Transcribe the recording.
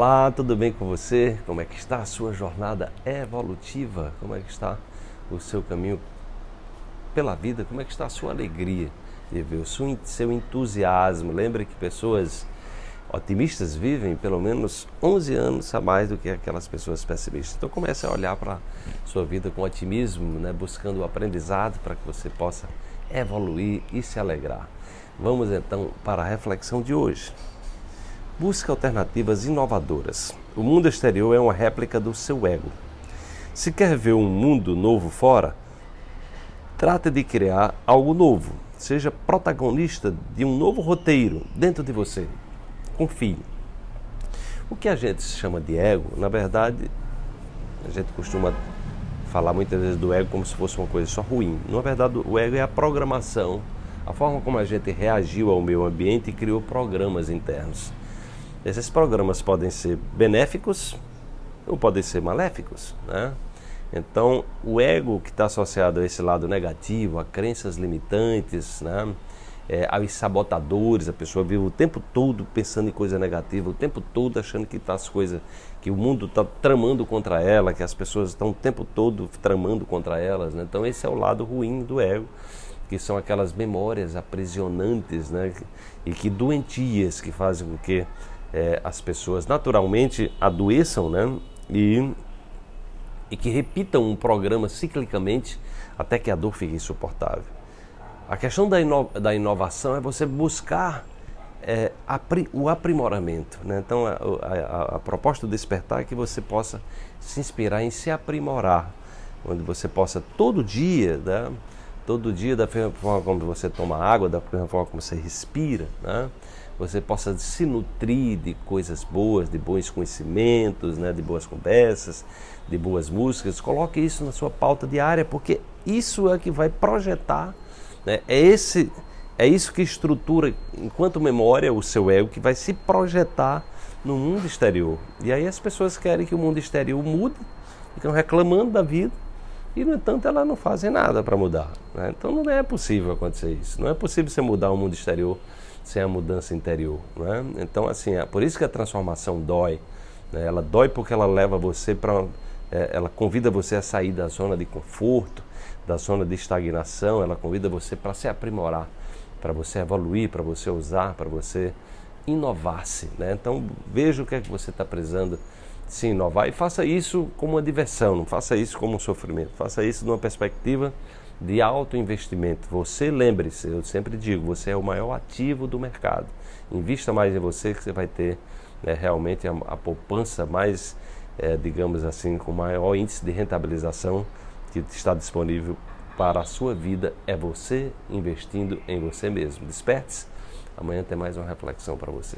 Olá, tudo bem com você? Como é que está a sua jornada evolutiva? Como é que está o seu caminho pela vida? Como é que está a sua alegria de ver o seu entusiasmo? Lembre que pessoas otimistas vivem pelo menos 11 anos a mais do que aquelas pessoas pessimistas. Então comece a olhar para sua vida com otimismo, né? buscando o aprendizado para que você possa evoluir e se alegrar. Vamos então para a reflexão de hoje. Busque alternativas inovadoras. O mundo exterior é uma réplica do seu ego. Se quer ver um mundo novo fora, trate de criar algo novo. Seja protagonista de um novo roteiro dentro de você. Confie. O que a gente chama de ego, na verdade, a gente costuma falar muitas vezes do ego como se fosse uma coisa só ruim. Na verdade, o ego é a programação, a forma como a gente reagiu ao meio ambiente e criou programas internos. Esses programas podem ser benéficos ou podem ser maléficos, né? Então, o ego que está associado a esse lado negativo, a crenças limitantes, né? É, aos sabotadores, a pessoa vive o tempo todo pensando em coisa negativa, o tempo todo achando que tá as coisas, que o mundo está tramando contra ela, que as pessoas estão o tempo todo tramando contra elas. Né? Então, esse é o lado ruim do ego, que são aquelas memórias aprisionantes né? e que doentias que fazem com que é, as pessoas naturalmente adoeçam né? e, e que repitam um programa ciclicamente até que a dor fique insuportável. A questão da, ino da inovação é você buscar é, apri o aprimoramento. Né? Então, a, a, a, proposta do despertar é que você possa se inspirar em se aprimorar, onde você possa todo dia, né? Todo dia, da forma como você toma água, da forma como você respira, né? você possa se nutrir de coisas boas, de bons conhecimentos, né, de boas conversas, de boas músicas. Coloque isso na sua pauta diária, porque isso é que vai projetar, né, é esse é isso que estrutura, enquanto memória, o seu ego que vai se projetar no mundo exterior. E aí as pessoas querem que o mundo exterior mude, ficam reclamando da vida e, no entanto, elas não fazem nada para mudar. Né? Então não é possível acontecer isso. Não é possível você mudar o mundo exterior sem a mudança interior. Né? Então, assim, é por isso que a transformação dói. Né? Ela dói porque ela leva você para. É, ela convida você a sair da zona de conforto, da zona de estagnação, ela convida você para se aprimorar, para você evoluir, para você usar, para você inovar-se. Né? Então, veja o que é que você está precisando se inovar e faça isso como uma diversão, não faça isso como um sofrimento, faça isso numa perspectiva de alto investimento. Você lembre-se, eu sempre digo, você é o maior ativo do mercado. Invista mais em você que você vai ter né, realmente a, a, poupança mais, é, digamos assim, com maior índice de rentabilização que está disponível para a sua vida. É você investindo em você mesmo. Desperte-se. Amanhã tem mais uma reflexão para você.